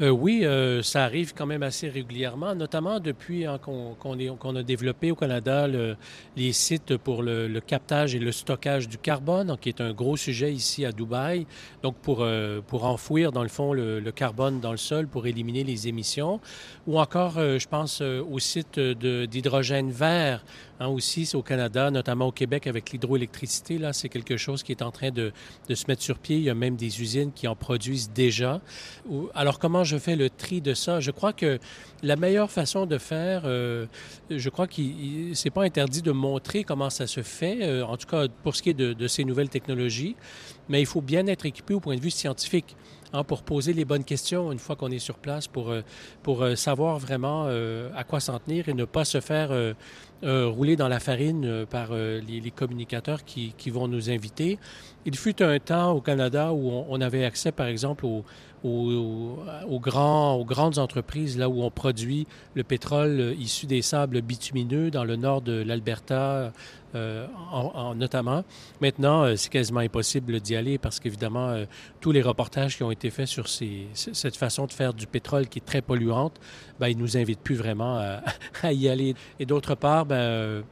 Euh, oui, euh, ça arrive quand même assez régulièrement, notamment depuis hein, qu'on a développé au Canada le, les sites pour le, captage et le stockage du carbone, qui est un gros sujet ici à Dubaï. Donc pour, euh, enfouir dans le fond le, le, carbone dans le sol pour éliminer les émissions, ou encore, euh, je pense euh, au site d'hydrogène vert Hein, aussi, au Canada, notamment au Québec avec l'hydroélectricité. Là, c'est quelque chose qui est en train de, de, se mettre sur pied. Il y a même des usines qui en produisent déjà. Alors, comment je fais le tri de ça? Je crois que la meilleure façon de faire, euh, je crois qu'il c'est pas interdit de montrer comment ça se fait, euh, en tout cas pour ce qui est de, de ces nouvelles technologies, mais il faut bien être équipé au point de vue scientifique. Hein, pour poser les bonnes questions une fois qu'on est sur place, pour, euh, pour euh, savoir vraiment euh, à quoi s'en tenir et ne pas se faire rouler dans la farine par les, communicateurs qui, qui, vont nous inviter. Il fut un temps au Canada où on, avait accès, par exemple, aux, aux, grands, aux grandes entreprises, là où on produit le pétrole issu des sables bitumineux dans le nord de l'Alberta, euh, en, en, notamment. Maintenant, euh, c'est quasiment impossible d'y aller parce qu'évidemment, euh, tous les reportages qui ont été faits sur cette façon de faire du pétrole qui est très polluante, ben, ils nous invitent plus vraiment à, à y aller. Et d'autre part, ben,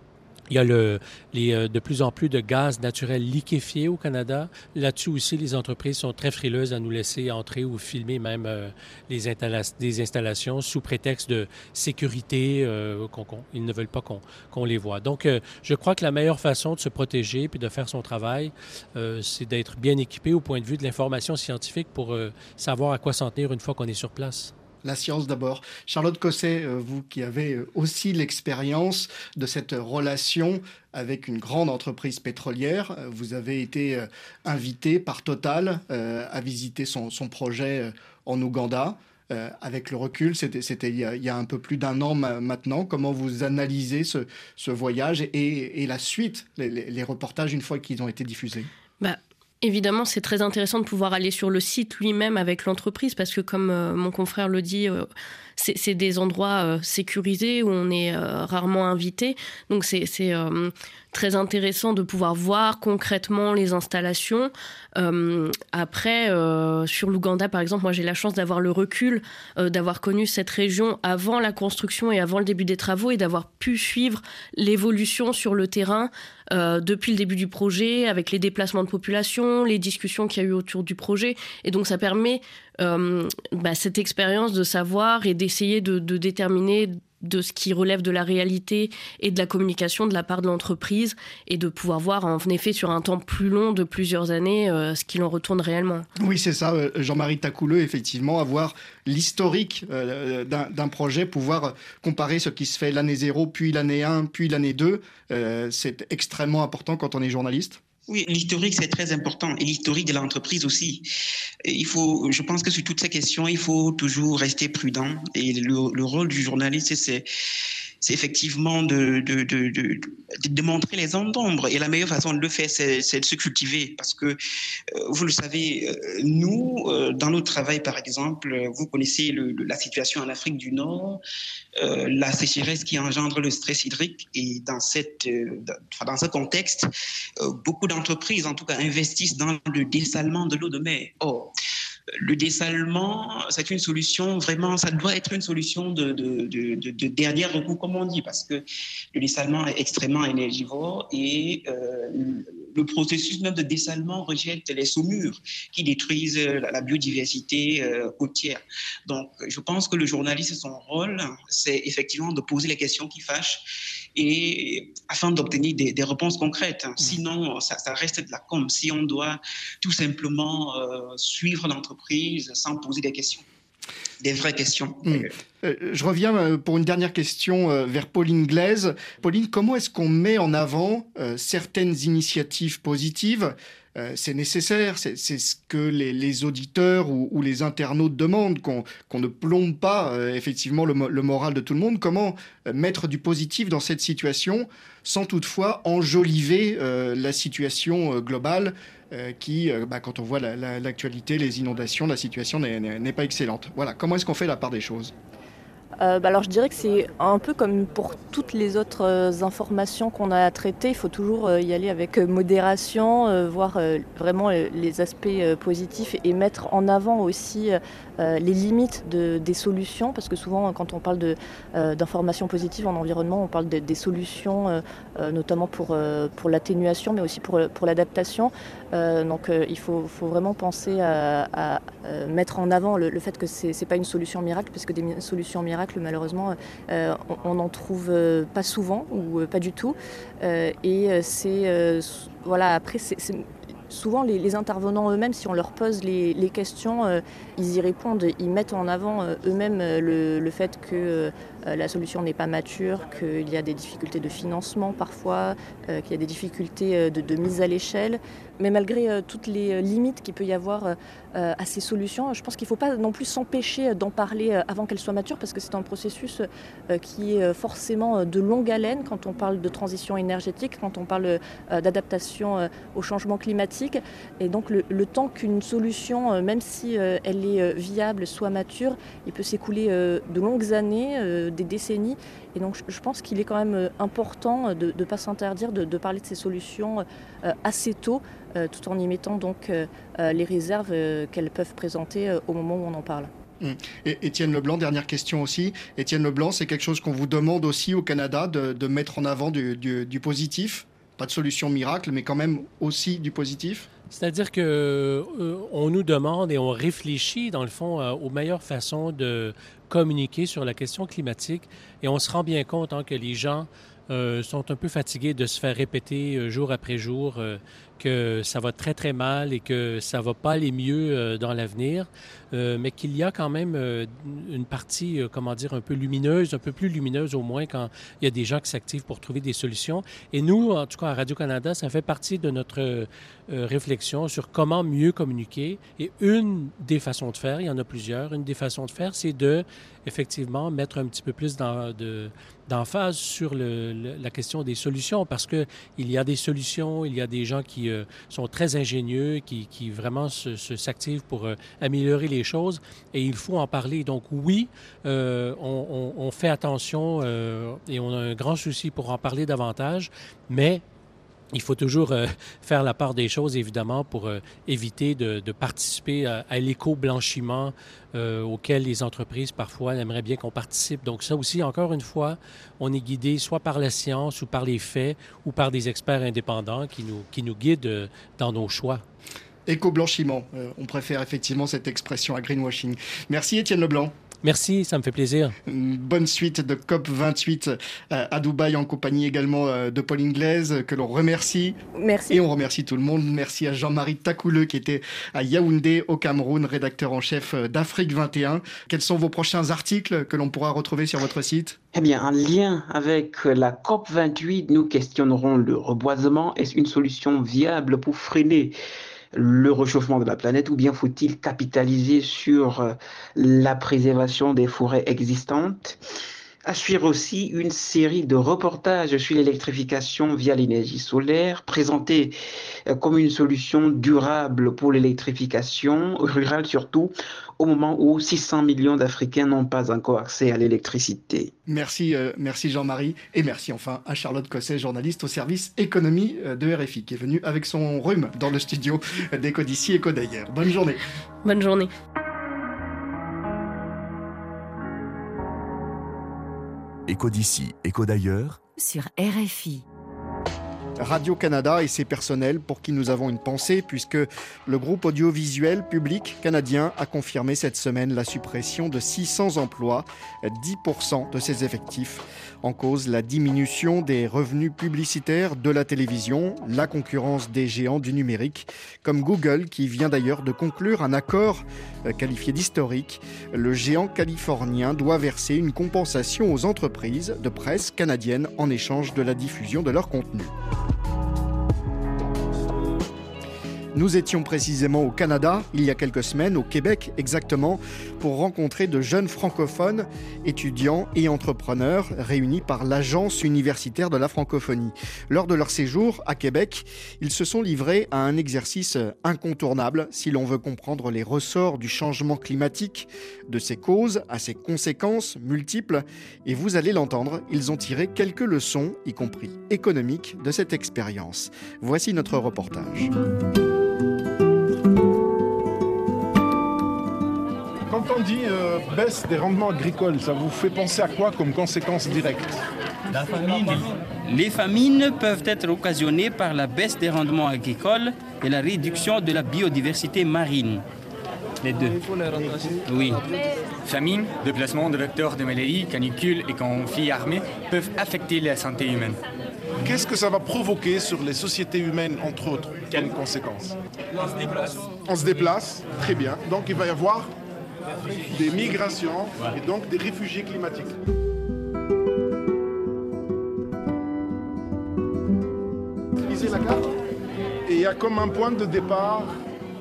il y a le, les, euh, de plus en plus de gaz naturel liquéfié au Canada. Là-dessus aussi, les entreprises sont très frileuses à nous laisser entrer ou filmer même euh, les des installations sous prétexte de sécurité. Euh, ils ne veulent pas qu'on qu les voit. Donc, euh, je crois que la meilleure façon de se protéger puis de faire son travail, c'est d'être bien équipé au point de vue de l'information scientifique pour savoir à quoi s'en tenir une fois qu'on est sur place la science d'abord. Charlotte Cosset, euh, vous qui avez euh, aussi l'expérience de cette relation avec une grande entreprise pétrolière, euh, vous avez été invité par Total à visiter son, projet en Ouganda. Avec le recul, c'était il, y a un peu plus d'un an maintenant. Comment vous analysez ce, voyage et, et, la suite, les, les reportages une fois qu'ils ont été diffusés? Bah, Évidemment, c'est très intéressant de pouvoir aller sur le site lui-même avec l'entreprise parce que, comme euh, mon confrère le dit, euh, c'est des endroits euh, sécurisés où on est rarement invité. Donc, c'est très intéressant de pouvoir voir concrètement les installations. Après, sur l'Ouganda, par exemple, moi j'ai la chance d'avoir le recul, d'avoir connu cette région avant la construction et avant le début des travaux et d'avoir pu suivre l'évolution sur le terrain euh, depuis le début du projet, avec les déplacements de population, les discussions qu'il y a eu autour du projet. Et donc ça permet euh, bah, cette expérience de savoir et d'essayer de, de déterminer de ce qui relève de la réalité et de la communication de la part de l'entreprise et de pouvoir voir en effet sur un temps plus long de plusieurs années euh, ce qu'il en retourne réellement. Oui, c'est ça, euh, Jean-Marie Tacouleux, effectivement, avoir l'historique euh, d'un projet, pouvoir comparer ce qui se fait l'année 0, puis l'année 1, puis l'année 2, c'est extrêmement important quand on est journaliste. Oui, l'historique, c'est très important. Et l'historique de l'entreprise aussi. il faut, je pense que sur toutes ces questions, il faut toujours rester prudent. Et le, le rôle du journaliste, c'est c'est effectivement de, de, de, de, montrer les zones. Et la meilleure façon de le faire, c'est de se cultiver. Parce que, euh, vous le savez, euh, nous, euh, dans notre travail, par exemple, vous connaissez la situation en Afrique du Nord, la sécheresse qui engendre le stress hydrique. Et dans, cette, dans ce contexte, beaucoup d'entreprises, en tout cas, investissent dans le dessalement de l'eau de mer. Or, le dessalement, c'est une solution vraiment, ça doit être une solution de, de, de, dernier recours, comme on dit, parce que le dessalement est extrêmement énergivore et euh, le processus même de dessalement rejette les saumures qui détruisent la, biodiversité euh, côtière. Donc, je pense que le journaliste, son rôle, c'est effectivement de poser les questions qui fâchent et afin d'obtenir des, réponses concrètes. Sinon, ça, reste de la com. Si on doit tout simplement euh, suivre l'entreprise sans poser des questions des vraies questions. Hmm. Euh, je reviens euh, pour une dernière question vers Pauline Glaise. Pauline, comment est-ce qu'on met en avant certaines initiatives positives? Euh, c'est nécessaire, c'est ce que les, auditeurs ou, les internautes demandent, qu'on ne plombe pas euh, effectivement le, moral de tout le monde. Comment euh, mettre du positif dans cette situation sans toutefois enjoliver la situation globale qui, bah, quand on voit l'actualité, les inondations, la situation n'est pas excellente. Voilà, comment est-ce qu'on fait la part des choses? Euh, bah alors je dirais que c'est un peu comme pour toutes les autres euh, informations qu'on a à traiter, il faut toujours euh, y aller avec modération, voir vraiment les aspects positifs et mettre en avant aussi les limites de, des solutions, parce que souvent quand on parle d'informations positives en environnement, on parle des solutions notamment pour, l'atténuation, mais aussi pour l'adaptation. Donc il faut, vraiment penser à, mettre en avant le, fait que ce n'est pas une solution miracle, parce que des solutions miracles, malheureusement, euh, on n'en trouve euh, pas souvent ou euh, pas du tout. et c'est voilà, après, c'est souvent les, intervenants eux-mêmes, si on leur pose les, questions, ils y répondent, ils mettent en avant eux-mêmes le, fait que la solution n'est pas mature, qu'il y a des difficultés de financement parfois, qu'il y a des difficultés de mise à l'échelle. Mais malgré euh, toutes les euh, limites qu'il peut y avoir euh, à ces solutions, je pense qu'il ne faut pas non plus s'empêcher d'en parler avant qu'elles soient matures, parce que c'est un processus qui est forcément de longue haleine quand on parle de transition énergétique, quand on parle d'adaptation au changement climatique. Et donc le, temps qu'une solution, même si elle est viable, soit mature, il peut s'écouler de longues années, des décennies. Et donc je pense qu'il est quand même important de ne pas s'interdire de, parler de ces solutions assez tôt. Euh, tout en y mettant donc euh, euh, les réserves qu'elles peuvent présenter au moment où on en parle. Hum. Et Étienne Leblanc, dernière question aussi. Étienne Leblanc, c'est quelque chose qu'on vous demande aussi au Canada de, mettre en avant du, positif? Pas de solution miracle, mais quand même aussi du positif? C'est-à-dire que on nous demande et on réfléchit, dans le fond, aux meilleures façons de communiquer sur la question climatique. Et on se rend bien compte hein, que les gens sont un peu fatigués de se faire répéter jour après jour que ça va très très mal et que ça va pas aller mieux euh, dans l'avenir, euh, mais qu'il y a quand même euh, une partie, comment dire, un peu lumineuse, un peu plus lumineuse au moins quand il y a des gens qui s'activent pour trouver des solutions. Et nous, en tout cas à Radio-Canada, ça fait partie de notre réflexion sur comment mieux communiquer. Et une des façons de faire, il y en a plusieurs, une des façons de faire, c'est de effectivement mettre un petit peu plus d'emphase sur la question des solutions parce que il y a des solutions, il y a des gens qui euh, sont très ingénieux, qui, vraiment s'activent pour euh, améliorer les choses et il faut en parler. Donc oui, euh, on, fait attention et on a un grand souci pour en parler davantage, mais il faut toujours euh, faire la part des choses, évidemment, pour euh, éviter de, participer à, l'éco-blanchiment euh, auquel les entreprises, parfois, aimeraient bien qu'on participe. Donc ça aussi, encore une fois, on est guidé soit par la science ou par les faits ou par des experts indépendants qui nous, qui nous guident dans nos choix. Éco-blanchiment, on préfère effectivement cette expression à greenwashing. Merci Étienne Leblanc. Merci, ça me fait plaisir. bonne suite de COP28 euh, à Dubaï en compagnie également euh, de Paul Inglaise que l'on remercie. Merci. Et on remercie tout le monde. Merci à Jean-Marie Takouleux qui était à Yaoundé au Cameroun, rédacteur en chef euh, d'Afrique 21. Quels sont vos prochains articles que l'on pourra retrouver sur votre site? Eh bien, en lien avec la COP28, nous questionnerons le reboisement. Est-ce une solution viable pour freiner le réchauffement de la planète ou bien faut-il capitaliser sur euh, la préservation des forêts existantes? À suivre aussi une série de reportages sur l'électrification via l'énergie solaire, présentés euh, comme une solution durable pour l'électrification rurale surtout, au moment où 600 millions d'Africains n'ont pas encore accès à l'électricité. Merci, euh, merci Jean-Marie, et merci enfin à Charlotte Cosset, journaliste au service économie euh, de RFI, qui est venue avec son rhume dans le studio d'Eco d'ici, Éco d'ailleurs. Bonne journée. Bonne journée. Écho d'ici, écho d'ailleurs. Sur RFI. Radio-Canada et ses personnels pour qui nous avons une pensée puisque le groupe audiovisuel public canadien a confirmé cette semaine la suppression de 600 emplois, 10% de ses effectifs. En cause, la diminution des revenus publicitaires de la télévision, la concurrence des géants du numérique, comme Google qui vient d'ailleurs de conclure un accord euh, qualifié d'historique. Le géant californien doit verser une compensation aux entreprises de presse canadiennes en échange de la diffusion de leur contenu. Nous étions précisément au Canada il y a quelques semaines, au Québec exactement, pour rencontrer de jeunes francophones, étudiants et entrepreneurs réunis par l'Agence universitaire de la francophonie. Lors de leur séjour à Québec, ils se sont livrés à un exercice incontournable si l'on veut comprendre les ressorts du changement climatique, de ses causes à ses conséquences multiples. Et vous allez l'entendre, ils ont tiré quelques leçons, y compris économiques, de cette expérience. Voici notre reportage. Dit euh, baisse des rendements agricoles, ça vous fait penser à quoi comme conséquence directe La famine. Les famines peuvent être occasionnées par la baisse des rendements agricoles et la réduction de la biodiversité marine. Les deux. Oui. Famine, déplacement de vecteurs de maladies, canicules et conflits armés peuvent affecter la santé humaine. Qu'est-ce que ça va provoquer sur les sociétés humaines, entre autres? Quelles conséquences? On se déplace. On se déplace, très bien. Donc il va y avoir des migrations et donc des réfugiés climatiques. Lisez la carte. Et il y a comme un point de départ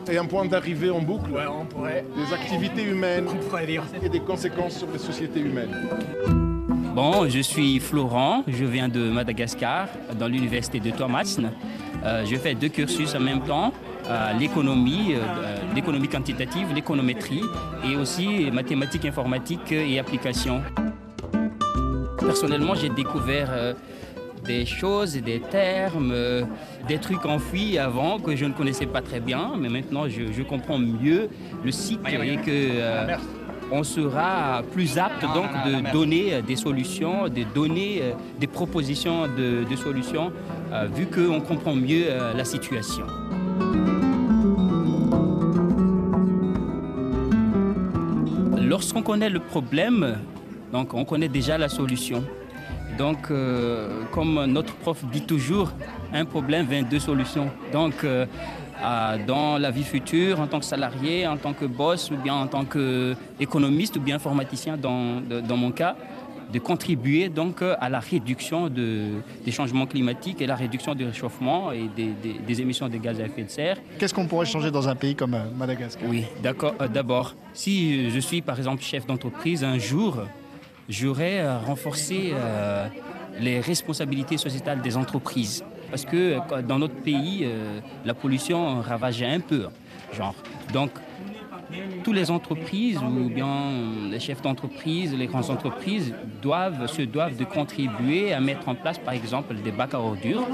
et un point d'arrivée en boucle des activités humaines et des conséquences sur les sociétés humaines. Bon, je suis Florent, je viens de Madagascar, dans l'université de Thomas. Euh, je fais deux cursus en même temps, l'économie, euh, l'économie quantitative, l'économétrie et aussi mathématiques informatiques et applications. Personnellement, j'ai découvert des choses, des termes, des trucs enfouis avant que je ne connaissais pas très bien, mais maintenant je, je comprends mieux le cycle et que on sera plus apte donc de donner des solutions, de donner des propositions de, de solutions, euh, vu qu'on comprend mieux euh, la situation. Lorsqu'on connaît le problème, donc on connaît déjà la solution. Donc, euh, comme notre prof dit toujours, un problème, 22 solutions. Donc, euh, dans la vie future, en tant que salarié, en tant que boss, ou bien en tant qu'économiste, ou bien informaticien, dans, dans mon cas, de contribuer donc à la réduction de, des changements climatiques et la réduction du réchauffement et des, des, des émissions de gaz à effet de serre. Qu'est-ce qu'on pourrait changer dans un pays comme euh, Madagascar? Oui, d'accord. Euh, D'abord, si je suis par exemple chef d'entreprise, un jour, j'aurais euh, renforcé euh, les responsabilités sociétales des entreprises. Parce que euh, dans notre pays, euh, la pollution ravageait un peu. Genre. Donc, toutes les entreprises ou bien les chefs d'entreprise, les grandes entreprises doivent, se doivent de contribuer à mettre en place par exemple des bacs à ordures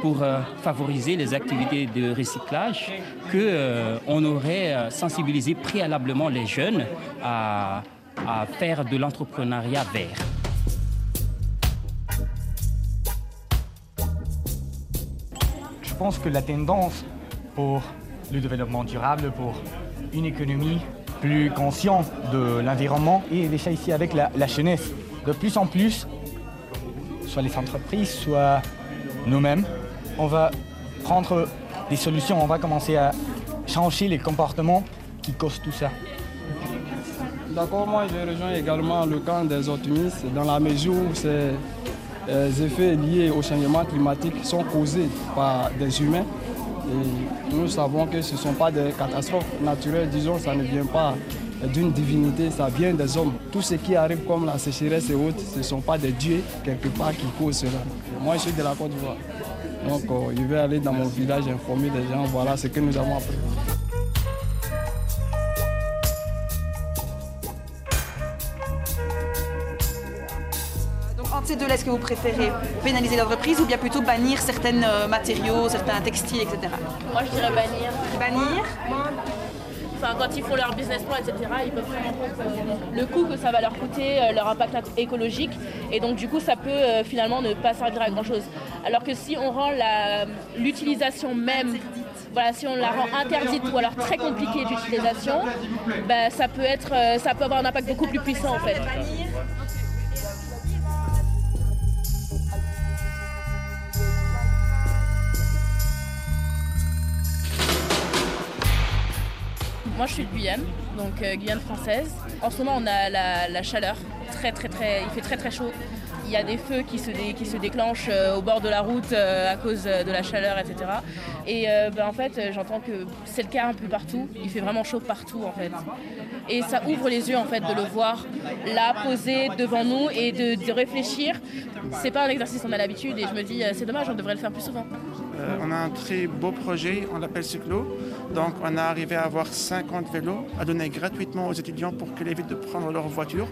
pour euh, favoriser les activités de recyclage que euh, aurait euh, sensibilisé préalablement les jeunes à faire de l'entrepreneuriat vert. Je pense que la tendance pour le développement durable, pour une économie plus conscients de l'environnement et déjà ici avec la, la jeunesse. De plus en plus, soit les entreprises, soit nous-mêmes, on va prendre des solutions, on va commencer à changer les comportements qui causent tout ça. D'accord, moi je rejoins également le camp des optimistes dans la mesure où ces effets liés au changement climatique sont causés par des humains. Et nous savons que ce ne sont pas des catastrophes naturelles, disons, ça ne vient pas d'une divinité, ça vient des hommes. Tout ce qui arrive comme la sécheresse et autres, ce ne sont pas des dieux quelque part qui causent cela. Moi je suis de la Côte d'Ivoire. Donc euh, je vais aller dans mon village informer des gens, voilà ce que nous avons appris. Deux-là, est-ce que vous préférez pénaliser l'entreprise ou bien plutôt bannir certains euh, matériaux, certains textiles, etc. Moi, je dirais bannir. Bannir? Enfin, quand ils font leur business plan, etc., ils peuvent prendre en compte euh, le coût que ça va leur coûter, euh, leur impact écologique. Et donc, du coup, ça peut euh, finalement ne pas servir à grand-chose. Alors que si on rend l'utilisation même, voilà, si on la rend interdite ou alors très compliquée d'utilisation, bah, ça, peut être, ça peut avoir un impact beaucoup plus puissant, en fait. Moi, je suis de Guyane, donc euh, Guyane française. En ce moment, on a la, chaleur, très très très, il fait très très chaud. Il y a des feux qui se, qui se déclenchent euh, au bord de la route euh, à cause de la chaleur, etc. Et ben, en fait, j'entends que c'est le cas un peu partout. Il fait vraiment chaud partout, en fait. Et ça ouvre les yeux, en fait, de le voir là, posé devant nous et de, de réfléchir. C'est pas un exercice qu'on a l'habitude et je me dis, c'est dommage, on devrait le faire plus souvent. Euh, on a un très beau projet, on l'appelle Cyclo. Donc on a arrivé à avoir 50 vélos à donner gratuitement aux étudiants pour qu'ils évitent de prendre leur voiture,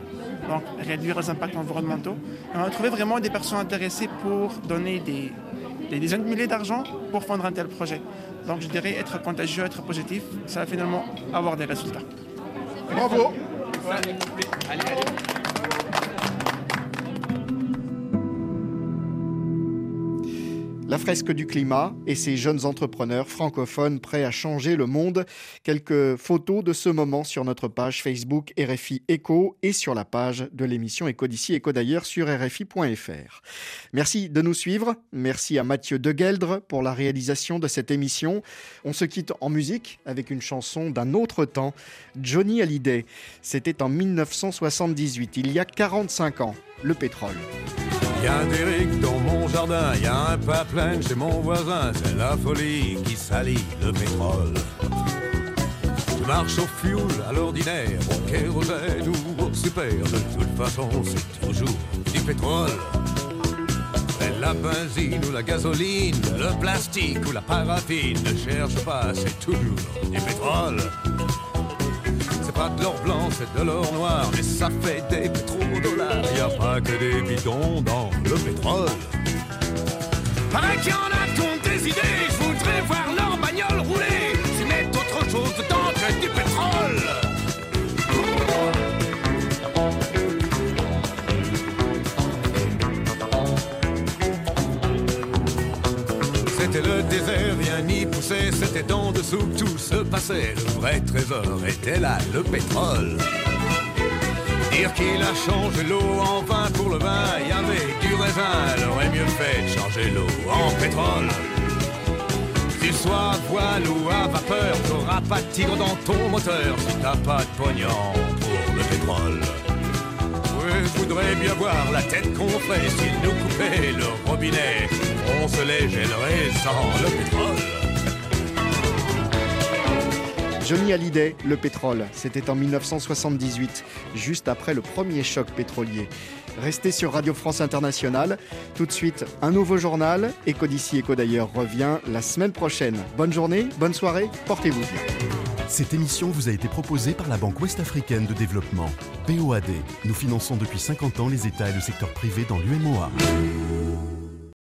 donc réduire les impacts environnementaux. Et on a trouvé vraiment des personnes intéressées pour donner des, des dizaines de milliers d'argent pour fondre un tel projet. Donc je dirais être contagieux, être positif, ça va finalement avoir des résultats. Bravo La fresque du climat et ces jeunes entrepreneurs francophones prêts à changer le monde. Quelques photos de ce moment sur notre page Facebook RFI Eco et sur la page de l'émission Eco d'ici, Eco d'ailleurs sur RFI.fr. Merci de nous suivre. Merci à Mathieu Degueldre pour la réalisation de cette émission. On se quitte en musique avec une chanson d'un autre temps, Johnny Hallyday. C'était en 1978, il y a 45 ans, le pétrole. Y a Derrick dans mon jardin, y a un pipeline chez mon voisin, c'est la folie qui salit le pétrole. Je marche au fuel à l'ordinaire, au kérosène ou au super, de toute façon c'est toujours du pétrole. C'est la benzine ou la gasoline, le plastique ou la paraffine, ne cherche pas, c'est toujours du pétrole. Pas de l'or blanc, c'est de l'or noir, mais ça fait des pétrodollars. Y a pas que des bidons dans le pétrole. Paraît qu'il y en a qui des idées, désert, rien n'y poussait, c'était en dessous que tout se passait. Le vrai trésor était là, le pétrole. Dire qu'il a changé l'eau en vin pour le vin, y avait du raisin, elle aurait mieux fait de changer l'eau en pétrole. Sois à voile ou à vapeur, t'auras pas de tigre dans ton moteur si t'as pas de pognon pour le pétrole. Voudrais bien voir la tête qu'on ferait s'ils nous coupaient le robinet. On se les gèlerait sans le pétrole. Johnny Hallyday, le pétrole, c'était en 1978, juste après le premier choc pétrolier. Restez sur Radio France Internationale. Tout de suite, un nouveau journal. Éco d'ici, Éco d'ailleurs revient la semaine prochaine. Bonne journée, bonne soirée, portez-vous bien. Cette émission vous a été proposée par la Banque Ouest-Africaine de Développement, BOAD. Nous finançons depuis 50 ans les États et le secteur privé dans l'UMOA.